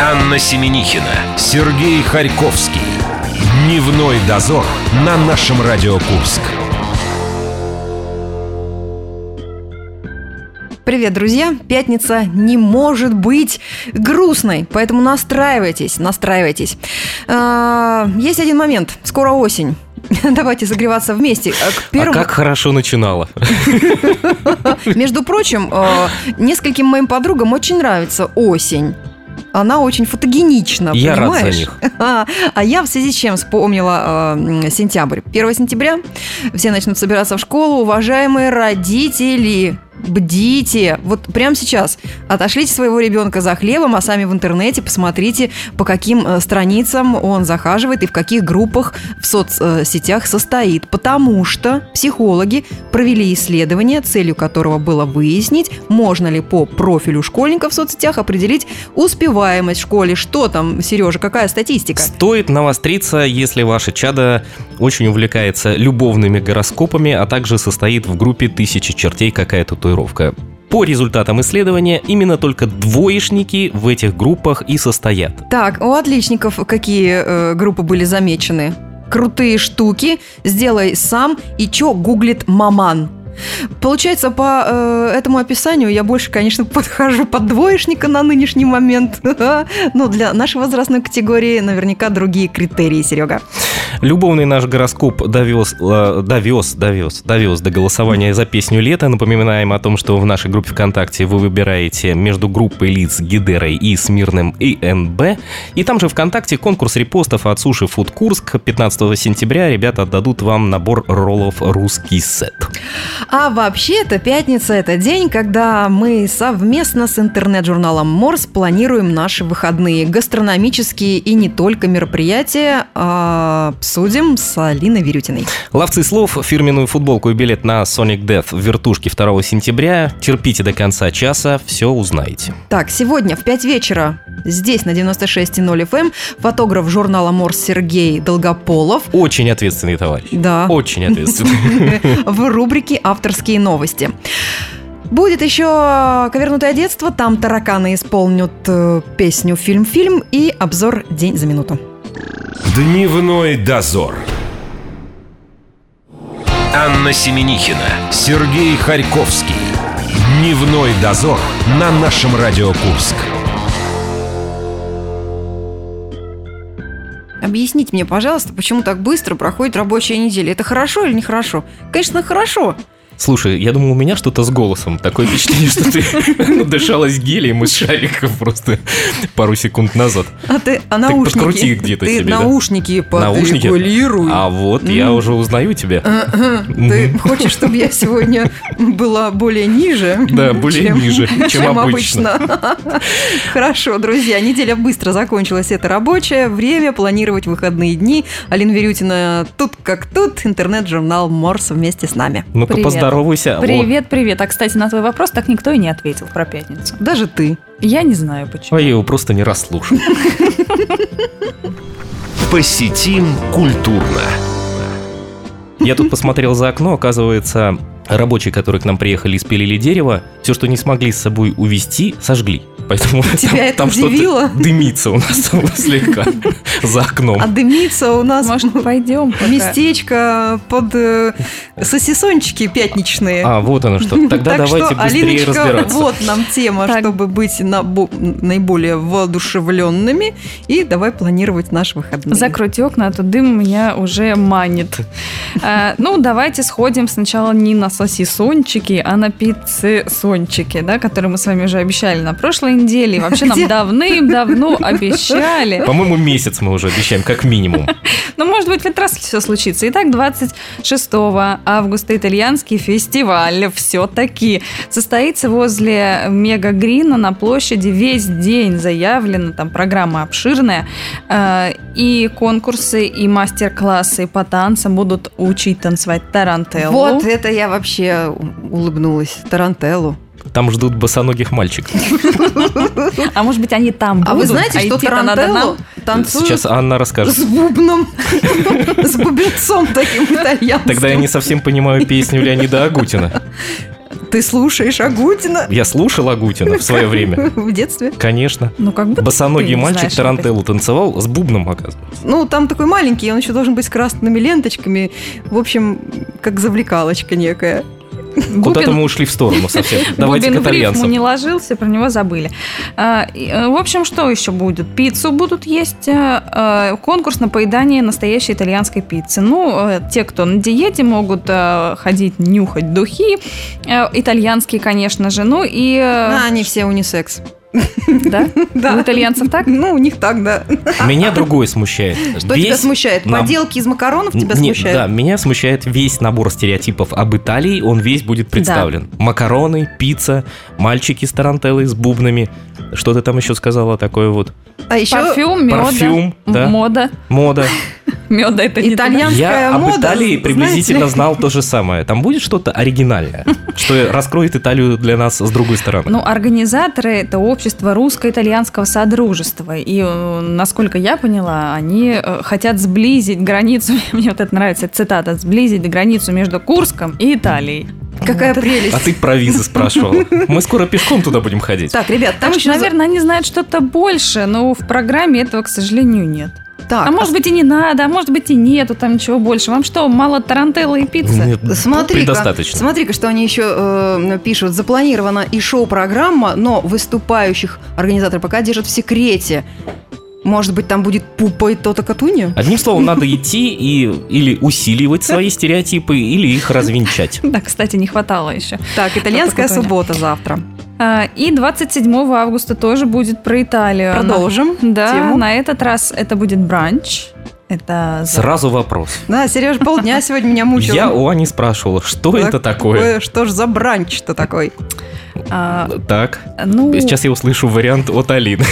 Анна Семенихина, Сергей Харьковский. Дневной дозор на нашем Радио Курск. Привет, друзья! Пятница не может быть грустной, поэтому настраивайтесь, настраивайтесь. А, Есть один момент. Скоро осень. Давайте согреваться вместе. А К А первому- как хорошо начинала. Между прочим, э, нескольким моим подругам очень нравится осень. Она очень фотогенична, Я рад за понимаешь? них. А, я в связи с чем вспомнила э, сентябрь. 1 сентября все начнут собираться в школу. Уважаемые родители, бдите. Вот прямо сейчас отошлите своего ребенка за хлебом, а сами в интернете посмотрите, по каким э, страницам он захаживает и в каких группах в соцсетях состоит. Потому что психологи провели исследование, целью которого было выяснить, можно ли по профилю школьника в соцсетях определить успеваемость в школе. Что там, Сережа, какая статистика? Стоит навостриться, если ваше чадо очень увлекается любовными гороскопами, а также состоит в группе «Тысячи чертей. Какая татуировка». По результатам исследования, именно только двоечники в этих группах и состоят. Так, у отличников какие э, группы были замечены? Крутые штуки, сделай сам и чё гуглит маман. Получается, по э, этому описанию я больше, конечно, подхожу под двоечника на нынешний момент. Но для нашей возрастной категории наверняка другие критерии, Серега. Любовный наш гороскоп довез, э, довез, довез, довез до голосования за песню лета. Напоминаем о том, что в нашей группе ВКонтакте вы выбираете между группой лиц Гидерой и Смирным ИНБ. И там же ВКонтакте конкурс репостов от Суши Фуд Курск. 15 сентября ребята отдадут вам набор роллов «Русский сет». А вообще-то пятница – это день, когда мы совместно с интернет-журналом Морс планируем наши выходные. Гастрономические и не только мероприятия а, обсудим с Алиной Вирютиной. Ловцы слов, фирменную футболку и билет на Sonic Death в вертушке 2 сентября. Терпите до конца часа, все узнаете. Так, сегодня в 5 вечера здесь на 96.0 FM фотограф журнала Морс Сергей Долгополов. Очень ответственный товарищ. Да. Очень ответственный. в рубрике «Авторские новости». Будет еще «Ковернутое детство», там тараканы исполнят э, песню «Фильм-фильм» и обзор «День за минуту». Дневной дозор. Анна Семенихина, Сергей Харьковский. Дневной дозор на нашем Радио Курск. Объясните мне, пожалуйста, почему так быстро проходит рабочая неделя? Это хорошо или нехорошо? Конечно, хорошо. Слушай, я думал, у меня что-то с голосом. Такое впечатление, что ты дышалась гелием из шариков просто пару секунд назад. А ты, а наушники? подкрути их где-то Ты себе, наушники подрегулируй. А вот я уже узнаю тебя. Ты хочешь, чтобы я сегодня была более ниже? Да, более ниже, чем обычно. Хорошо, друзья, неделя быстро закончилась. Это рабочее время, планировать выходные дни. Алина Верютина тут как тут, интернет-журнал Морс вместе с нами. Ну-ка, Привет. Поздоровайся. О, Привет, привет. А, кстати, на твой вопрос так никто и не ответил про пятницу. Даже ты. Я не знаю, почему. А я его просто не расслушал. Посетим культурно. Я тут посмотрел за окно, оказывается, рабочие, которые к нам приехали и спилили дерево, все, что не смогли с собой увезти, сожгли. Поэтому Тебя там, это там что-то удивило? дымится у нас слегка за окном. А дымится у нас Может, пойдем пока? местечко под э, сосисончики пятничные. А, вот оно что. Тогда так давайте что, быстрее Алиночка, разбираться. вот нам тема, Так. чтобы быть наиболее воодушевленными. И давай планировать наши выходные. Закройте окна, а то дым меня уже манит. А, ну, давайте сходим сначала не на сосисончики, а на пиццы-сончики, да, которые мы с вами уже обещали на прошлой неделе. И вообще Где? нам давным-давно обещали. По-моему, месяц мы уже обещаем, как минимум. Ну, может быть, в этот раз все случится. Итак, 26 августа итальянский фестиваль все-таки состоится возле Мега Грина на площади весь день заявлено, там программа обширная, Э, и конкурсы, и мастер-классы по танцам будут учить танцевать тарантеллу. Вот это я вообще улыбнулась. Тарантеллу. Там ждут босоногих мальчиков. А может быть, они там будут? А вы знаете, что идти-то надо тарантеллу нам? танцуют Сейчас Анна расскажет. с бубном, с бубенцом таким итальянским. Тогда я не совсем понимаю песню Леонида Агутина. Ты слушаешь Агутина Я слушал Агутина в свое время. в детстве? Конечно. Ну, как будто Босоногий мальчик тарантеллу танцевал с бубном, оказывается. Ну, там такой маленький, он еще должен быть с красными ленточками. В общем, как завлекалочка некая. Куда-то мы ушли в сторону совсем. Давайте к Губин рифму итальянцам. не ложился, про него забыли. А, э, В общем, что еще будет? Пиццу будут есть, э, э, конкурс на поедание настоящей итальянской пиццы. Ну, те, кто на диете, могут ходить нюхать духи, итальянские, конечно же. Ну и... А, они все унисекс. Да? Да. У итальянцев так? Ну, у них так, да. Меня другое смущает. Что тебя смущает? нам- Поделки из макаронов тебя Не, смущают? Да, меня смущает весь набор стереотипов об Италии, он весь будет представлен. Макароны, пицца, мальчики с тарантеллой, с бубнами. Что ты там еще сказала такое вот? А еще Парфюм, Парфюм, да. мода. Мода. Меда это не Итальян- туда. Я Итальянская об мода, Италии знаете приблизительно ли. знал то же самое. Там будет что-то оригинальное, что раскроет Италию для нас с другой стороны. Ну, организаторы это общество русско-итальянского содружества. И, э, насколько я поняла, они э, хотят сблизить границу, мне вот это нравится, цитата, сблизить границу между Курском и Италией. какая Вот. прелесть. А ты про визы спрашивал. Мы скоро пешком туда будем ходить. Так, ребят, там Так еще... за- наверное, они знают что-то больше, но в программе этого, к сожалению, нет. Так, а может быть и не надо, а может быть и нету там ничего больше. Вам что, мало тарантелла и пиццы? Нет, Смотри-ка, предостаточно. смотри-ка, что они еще э, пишут. Запланирована и шоу-программа, но выступающих организаторы пока держат в секрете. Может быть, там будет пупа и то-то катунья? Одним словом, надо идти и или усиливать свои стереотипы, или их развенчать. Да, кстати, не хватало еще. Так, итальянская суббота завтра. А, И 27 августа тоже будет про Италию. Продолжим Да, тему. на этот раз это будет бранч. Это Сразу вопрос. Да, Сереж полдня сегодня меня мучил. Я у Ани спрашивала, что Так, это такое? Что ж за бранч-то такой? а, Так, ну, сейчас я услышу вариант от Алины.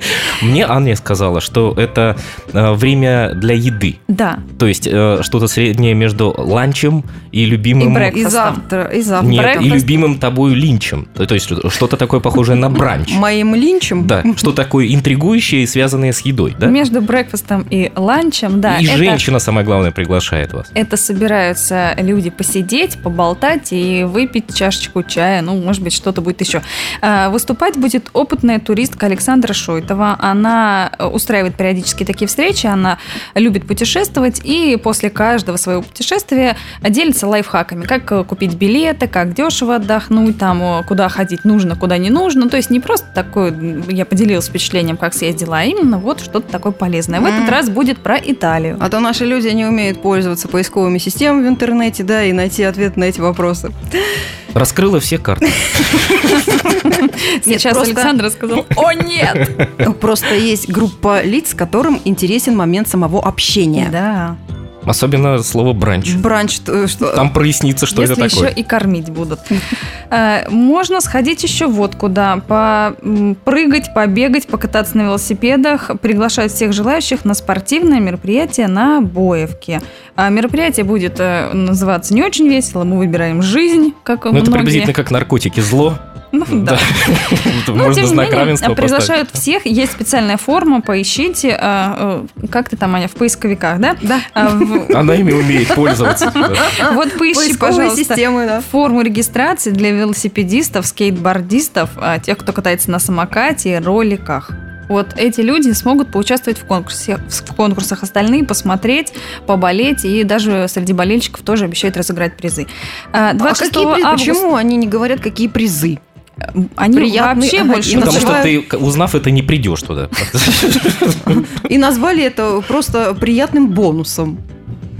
Мне Аня сказала, что это э, время для еды. да. То есть э, что-то среднее между ланчем и любимым... И завтра, и завтра. Нет, и любимым тобой линчем. То есть что-то такое похожее на бранч. Моим линчем? Да, что такое интригующее и связанное с едой, да? Между брекфастом и ланчем, да. И это, женщина, самое главное, приглашает вас. это собираются люди посидеть, поболтать и выпить чашечку чая. Ну, может быть, что-то будет еще. А, Выступать будет опытная туристка Александра Шойтова. Она э, устраивает периодически такие встречи, она любит путешествовать и после каждого своего путешествия делится лайфхаками, как э, купить билеты, как дешево отдохнуть, там, куда ходить нужно, куда не нужно. То есть не просто такое, я поделилась впечатлением, как съездила, а именно вот что-то такое полезное. В этот раз будет про Италию. А то наши люди не умеют пользоваться поисковыми системами в интернете, да, и найти ответ на эти вопросы. Раскрыла все карты. Сейчас Александр сказал, о нет! Просто есть группа лиц, которым интересен момент самого общения. Да. Особенно слово бранч. Бранч, э, что... Там прояснится, что Если это еще такое. и кормить будут. Э, Можно сходить еще вот куда. Прыгать, побегать, покататься на велосипедах. Приглашают всех желающих на спортивное мероприятие на Боевке. А Мероприятие будет э, называться не очень весело. Мы выбираем жизнь, как Ну, это приблизительно как наркотики. Зло. Ну, да. Но, Можно тем не знак менее, равенства приглашают всех. Есть специальная форма, поищите. а, э, Как ты там, Аня, в поисковиках, да? Да. А, Она ими умеет пользоваться. Вот поищи, пожалуйста, форму регистрации для велосипедистов, скейтбордистов, а, тех, кто катается на самокате роликах. Вот эти люди смогут поучаствовать в, конкурсе, в конкурсах, остальные посмотреть, поболеть, и даже среди болельщиков тоже обещают разыграть призы. А, А 26 какие призы? августа Почему они не говорят, какие призы? Они приятные, вообще ага, больше Потому что называют- ты, узнав это, не придешь туда. И назвали это просто приятным бонусом.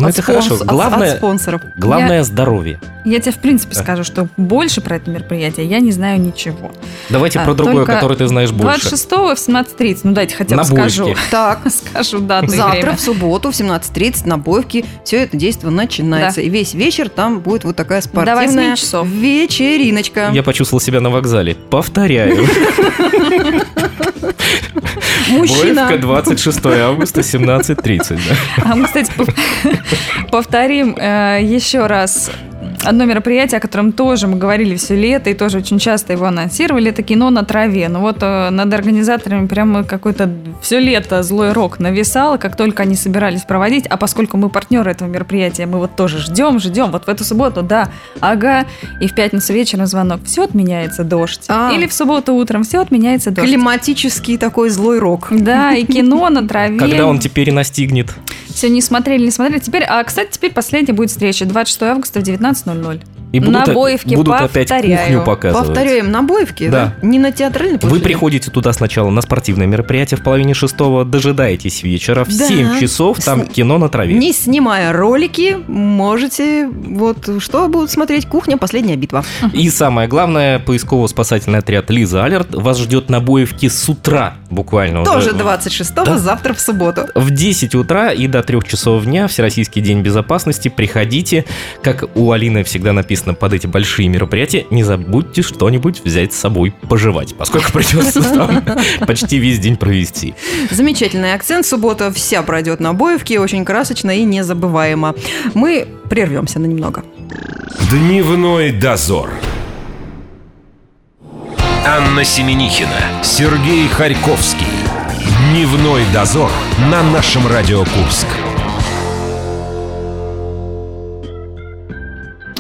Ну, От это спонс- хорошо. от- от Главное, спонсоров. главное здоровье. Я тебе, в принципе, скажу, что больше про это мероприятие я не знаю ничего. Давайте А, про другое, которое ты знаешь больше. 26 в 17.30, ну дайте хотя бы На скажу. Боевке. Так, Скажу дату завтра, время. в субботу, в 17.30 на Боевке все это действие начинается. Да. И весь вечер там будет вот такая спортивная 8 часов. вечериночка. Я почувствовал себя на вокзале. Повторяю. Мужчина. Боевка 26 августа, 17.30. да. А мы, кстати, пов- повторим э, еще раз одно мероприятие, о котором тоже мы говорили все лето и тоже очень часто его анонсировали, это кино на траве. Ну вот э, над организаторами прямо какой-то все лето злой рок нависал, как только они собирались проводить, а поскольку мы партнеры этого мероприятия, мы вот тоже ждем, ждем, вот в эту субботу, да, ага, и в пятницу вечером звонок, все отменяется дождь. А. Или в субботу утром все отменяется дождь. Климатический такой злой рок. Да, и кино на траве. Когда он теперь и настигнет. Все не смотрели, не смотрели. Теперь, а, кстати, теперь последняя будет встреча 26 августа в 19.00. И будут, на Боевке, будут опять кухню показывать. Повторяем, на Боевке, Да. да? Не на театральной Вы площади? приходите туда сначала на спортивное мероприятие в половине шестого, дожидаетесь вечера, в Да. 7 часов там С- кино на траве. Не снимая ролики, можете вот что будут смотреть «Кухня. Последняя битва». И самое главное, поисково-спасательный отряд Лиза Алерт вас ждет на Боевке с утра буквально. уже. Тоже 26-го, Да. завтра в субботу. В 10 утра и до 3 часов дня Всероссийский день безопасности. Приходите. Как у Алины всегда написано под эти большие мероприятия, не забудьте что-нибудь взять с собой пожевать, поскольку придется там почти весь день провести. Замечательный акцент. Суббота вся пройдет на Боевке. Очень красочно и незабываемо. Мы прервемся на немного. Дневной дозор. Анна Семенихина, Сергей Харьковский. Дневной дозор на нашем Радио Курск.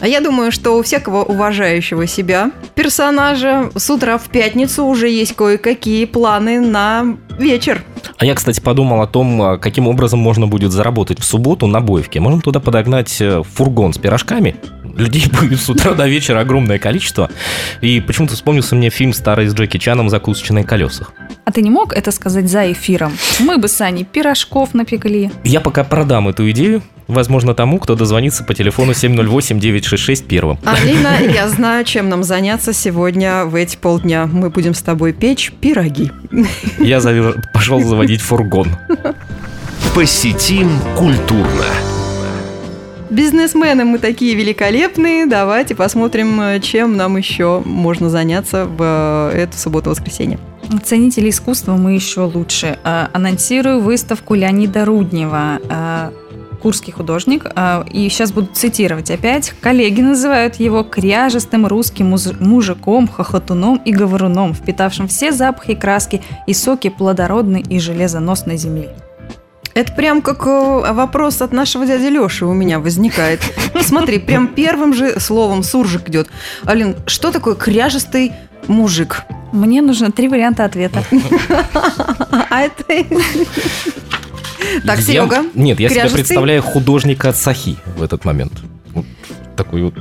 Я думаю, что у всякого уважающего себя персонажа с утра в пятницу уже есть кое-какие планы на вечер. А я, кстати, подумал о том, а, каким образом можно будет заработать в субботу на Боевке. Можно туда подогнать э, фургон с пирожками. Людей будет с утра до вечера огромное количество. И почему-то вспомнился мне фильм старый с Джеки Чаном «Закусочные на колесах». А ты не мог это сказать за эфиром? Мы бы с Аней пирожков напекли. Я пока продам эту идею, возможно, тому, кто дозвонится по телефону 708-966 первым. Алина, я знаю, чем нам заняться сегодня в эти полдня. Мы будем с тобой печь пироги. Я завер- пошел заводить фургон. Посетим культурно. Бизнесмены мы такие великолепные. Давайте посмотрим, э, чем нам еще можно заняться в э, эту субботу-воскресенье. Ценители искусства мы еще лучше. Э, Анонсирую выставку Леонида Руднева. Курский художник. э, И сейчас буду цитировать опять. Коллеги называют его кряжестым русским мужиком, хохотуном и говоруном, впитавшим все запахи краски и соки плодородной и железоносной земли. Это прям как э, вопрос от нашего дяди Леши у меня возникает. Смотри, прям первым же словом суржик идет. Алин, что такое кряжестый мужик? Мне нужно три варианта ответа. А это... Так, Серега. Нет, я себе представляю художника от Сахи в этот момент. Такой вот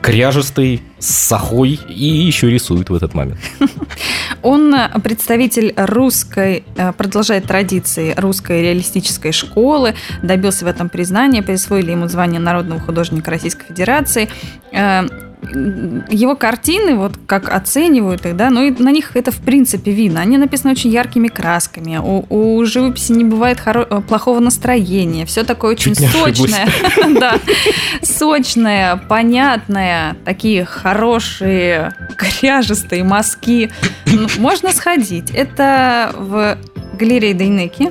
кряжестый, с сахой и еще рисует в этот момент. Он э, представитель русской, э, продолжает традиции русской реалистической школы, добился в этом признания, присвоили ему звание народного художника Российской Федерации. Его картины, вот как оценивают их, да, ну и на них это в принципе видно. Они написаны очень яркими красками. У, у живописи не бывает хоро- э, плохого настроения. Все такое очень Чуть сочное. Да. Сочное, понятное, такие хорошие, кряжестые мазки. Ну, Можно сходить. Это в галерее Дейнеки.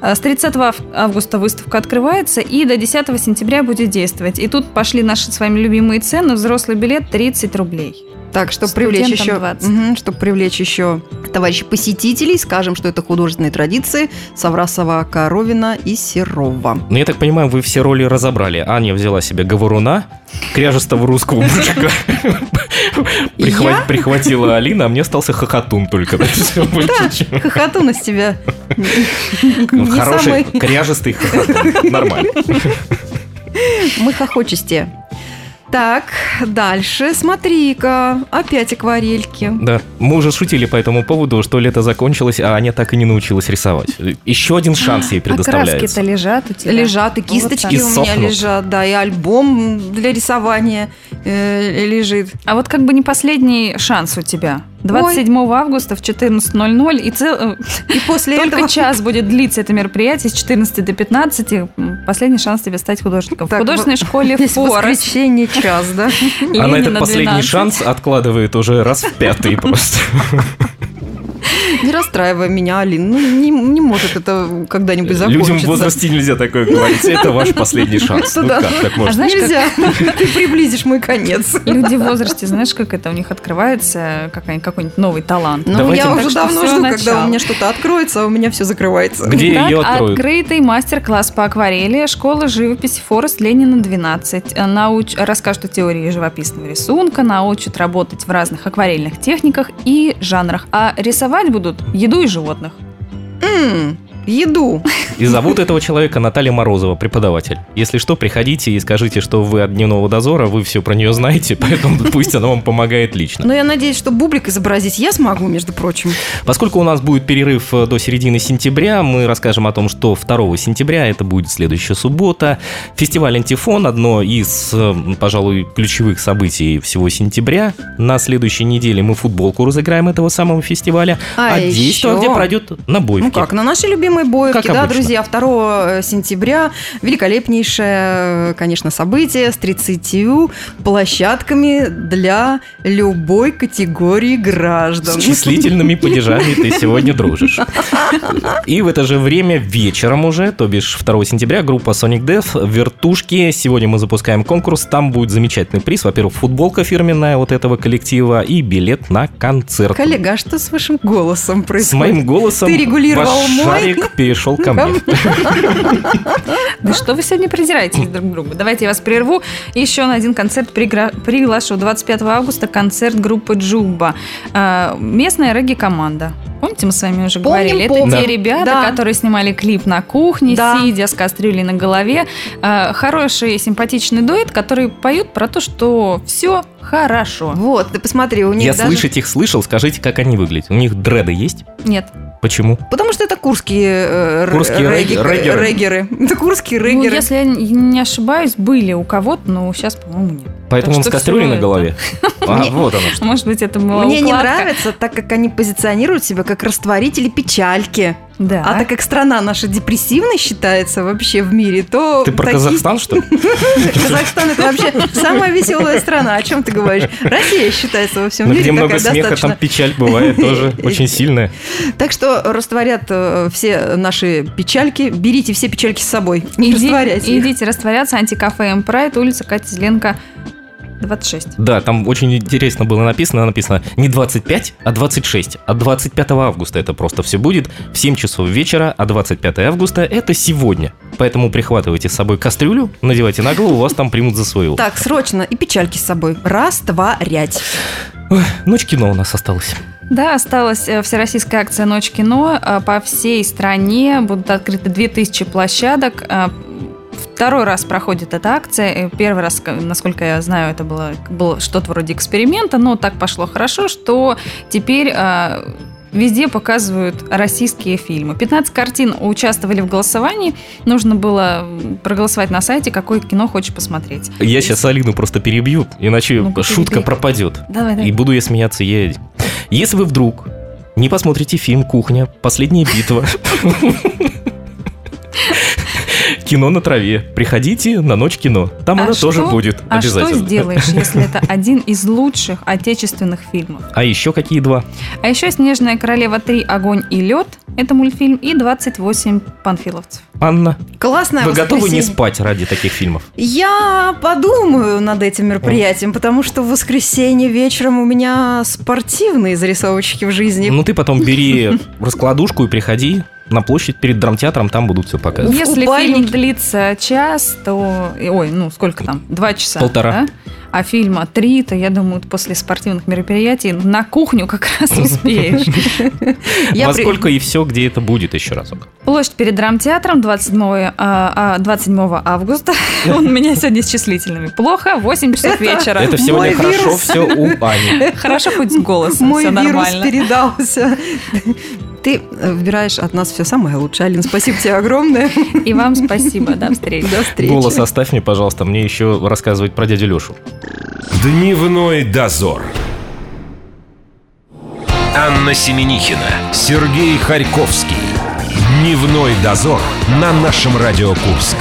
А С 30 ав- августа выставка открывается и до 10 сентября будет действовать. И тут пошли наши с вами любимые цены. Взрослый билет 30 рублей. Так, чтобы привлечь еще, 20. Мгм, чтобы привлечь еще товарищей посетителей, скажем, что это художественные традиции Саврасова, Коровина и Серова. Ну, я так понимаю, вы все роли разобрали. Аня взяла себе говоруна, кряжестого русского мужика. Прихватила Алина, а мне остался хохотун только. да. Хохотун из тебя Хороший, кряжестый хохотун. Нормально. Мы хохочесте. Так, дальше, смотри-ка, опять акварельки. Да, мы уже шутили по этому поводу, что лето закончилось, а Аня так и не научилась рисовать. Еще один шанс ей А краски-то предоставляется. лежат у тебя. Лежат и Вот кисточки так. И у меня сохнут. лежат, да, и альбом для рисования э, лежит. А вот как бы не последний шанс у тебя. 27 августа в 14.00 и цел... э, И после только этого... час будет длиться это мероприятие с 14 до 15. М, Последний шанс тебе стать художником. Так, в художественной в- школе Форест. воскресенье час, да? Она этот Ленина, последний 12. шанс откладывает уже раз в пятый просто. Не расстраивай меня, Алин. Ну, не, не может это когда-нибудь закончиться. Людям в возрасте нельзя такое говорить. Это ваш последний шанс. Ну как так А можно? знаешь, как Нельзя. Ты приблизишь мой конец. люди в возрасте, знаешь, как это у них открывается какой- какой-нибудь новый талант. Ну, я уже давно жду, когда у меня что-то откроется, а у меня все закрывается. Где ее откроют? открытый мастер-класс по акварели школы живописи Форест Ленина 12. Науч... Расскажут о теории живописного рисунка, научат работать в разных акварельных техниках и жанрах. А рисовать будут еду и животных. М, Еду. И зовут этого человека Наталья Морозова, преподаватель. Если что, приходите и скажите, что вы от дневного дозора, вы все про нее знаете, поэтому пусть она вам помогает лично. Но я надеюсь, что бублик изобразить я смогу, между прочим. Поскольку у нас будет перерыв э, до середины сентября, мы расскажем о том, что 2 сентября, это будет следующая суббота, фестиваль «Антифон», одно из, э, пожалуй, ключевых событий всего сентября. На следующей неделе мы футболку разыграем этого самого фестиваля, А а, еще- действие где пройдет на бойке. Ну как, на нашей любимой бойке, Как да, обычно. друзья, 2 сентября великолепнейшее, конечно, событие с 30 площадками для любой категории граждан. С числительными падежами ты сегодня дружишь. И в это же время вечером уже, то бишь 2 сентября, группа Sonic Death, вертушки. Сегодня мы запускаем конкурс. Там будет замечательный приз. Во-первых, футболка фирменная вот этого коллектива и билет на концерт. Коллега, а что с вашим голосом С происходит? моим голосом Ты регулировал мой? шарик перешел ко мне. Да что вы сегодня придираетесь друг к другу? Давайте я вас прерву. Еще на один концерт приглашу. 25 августа концерт группы Джуба. А, Местная регги-команда. Помните, мы с вами уже Помним, говорили? Это помним. те ребята, Да. которые снимали клип на кухне, Да. сидя с кастрюлей на голове. А, Хороший, симпатичный дуэт, который поют про то, что все хорошо. Вот, ты посмотри, у них Я даже... слышать их слышал, скажите, как они выглядят. У них дреды есть? Нет. Почему? Потому что это курские, э, Курские регги- реггеры. реггеры. Это курские Ну, реггеры. если я не ошибаюсь, были у кого-то, но сейчас, по-моему, нет. Поэтому он что с кастрюлей на голове? А, вот оно что. Может быть, это была Мне не нравится, так как они позиционируют себя как растворители печальки. Да. А так как страна наша депрессивной считается вообще в мире, то... Ты про такие- Казахстан, что ли? Казахстан это вообще самая веселая страна. О чем ты говоришь? Россия считается во всем Ну, мире где много смеха, там печаль бывает тоже очень сильная. Так что растворят э, все наши печальки. Берите все печальки с собой. Идите растворяться. Антикафе Эмпрайд, улица Катя 26. Да, там очень интересно было написано, написано не 25, а 26. А 25 августа это просто все будет в 7 часов вечера, а 25 августа это сегодня. Поэтому прихватывайте с собой кастрюлю, надевайте на голову, вас там примут за свою. Так, срочно. И печальки с собой. Растворять. Ой, ночь кино у нас осталась. Да, осталась э, всероссийская акция «Ночь кино». Э, По всей стране будут открыты 2000 площадок. Второй раз проходит эта акция. Первый раз, насколько я знаю, это было, было что-то вроде эксперимента, но так пошло хорошо, что теперь э, везде показывают российские фильмы. 15 картин участвовали в голосовании. Нужно было проголосовать на сайте, какое кино хочешь посмотреть. Я сейчас Алину просто перебью, иначе Ну-ка, шутка перебей. пропадет. Давай, давай. И буду я смеяться я. Если вы вдруг не посмотрите фильм «Кухня. Последняя битва», кино на траве, приходите на ночь кино. Там А она тоже что- будет А что обязательно. сделаешь, если это один из лучших отечественных фильмов? А еще какие два? А еще «Снежная королева 3. Огонь и лед» — это мультфильм, и «28 панфиловцев». Анна, Классное вы готовы не спать ради таких фильмов? Я подумаю над этим мероприятием, потому что в воскресенье вечером у меня спортивные зарисовочки в жизни. Ну ты потом бери раскладушку и приходи на площадь перед драмтеатром, там будут все показывать. Если купальнике. фильм длится час, то... Ой, ну сколько там? Два часа. Полтора. да? А фильма три, то, я думаю, после спортивных мероприятий на кухню как раз успеешь. Во сколько и все, где это будет еще разок. Площадь перед драмтеатром 27, а, а, 27 августа. Он у меня сегодня с числительными. Плохо, 8 часов вечера. Это сегодня мой хорошо вирус. все у Ани. Хорошо хоть с голосом, Мой все вирус нормально. передался. Ты э, выбираешь от нас все самое лучшее. Алин, спасибо тебе огромное. И вам спасибо, до встречи. До встречи. Голос оставь мне, пожалуйста, мне еще рассказывать про дядю Лешу. Дневной дозор. Анна Семенихина, Сергей Харьковский. Дневной дозор на нашем Радио Курск.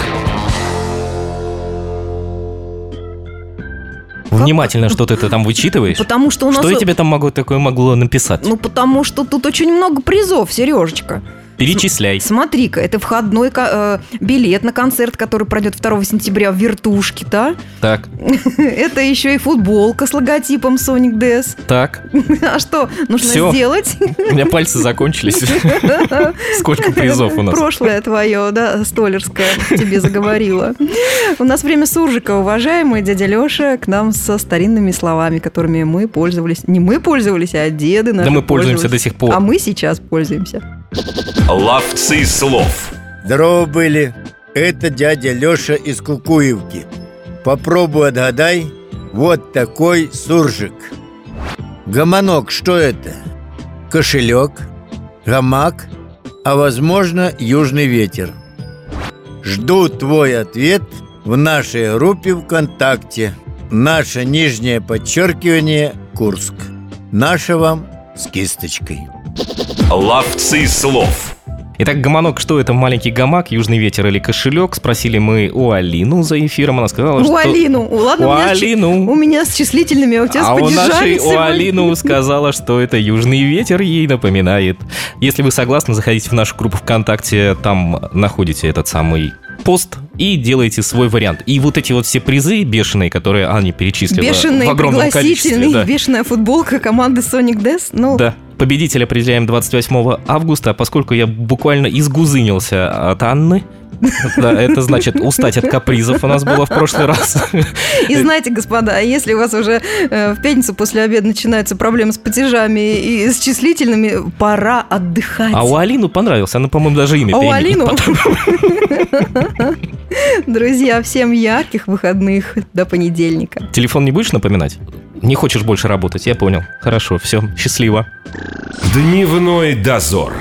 Внимательно что ты там вычитываешь. Потому что у нас... Что я тебе там могу такое могло написать? Ну, потому что тут очень много призов, Сережечка. Перечисляй. Смотри-ка, это входной э, билет на концерт, который пройдет 2 сентября в Вертушке, да? Так, Это еще и футболка с логотипом Sonic DS. так. А что нужно Всё. сделать? У меня пальцы закончились. Сколько призов у нас? Прошлое твое, да, столерское тебе заговорило. У нас время суржика, уважаемый дядя Леша, к нам со старинными словами, которыми мы пользовались. Не мы пользовались, а деды наши Да мы пользуемся до сих пор. А мы сейчас пользуемся. Ловцы слов. Здорово были. Это дядя Леша из Кукуевки. Попробуй отгадай. Вот такой суржик. Гомонок, что это? Кошелек, гамак, а возможно южный ветер. Жду твой ответ в нашей группе ВКонтакте. Наше нижнее подчеркивание Курск. Наше вам с кисточкой. Ловцы слов. Итак, гомонок, что это маленький гамак, южный ветер или кошелек? Спросили мы у Алину за эфиром. Она сказала, У что... Алину. Ладно, У у меня с Алину. У меня с числительными, а у тебя А с у нашей, у. Алину сказала, что это южный ветер ей напоминает. Если вы согласны, заходите в нашу группу ВКонтакте, там находите этот самый пост и делаете свой вариант. И вот эти вот все призы бешеные, которые Аня перечислила Бешеный, в огромном количестве. да. бешеная футболка команды Sonic Death. Ну, Да. Победителя определяем 28 августа, поскольку я буквально изгузынился от Анны, да, это значит устать от капризов у нас было в прошлый раз. И знаете, господа, если у вас уже э, в пятницу после обеда начинаются проблемы с платежами и с числительными, пора отдыхать. А у Алину понравился, она, по-моему, даже имя А у. Алину? Друзья, всем ярких выходных до понедельника. Телефон не будешь напоминать? Не хочешь больше работать, я понял. Хорошо, все, счастливо. Дневной дозор.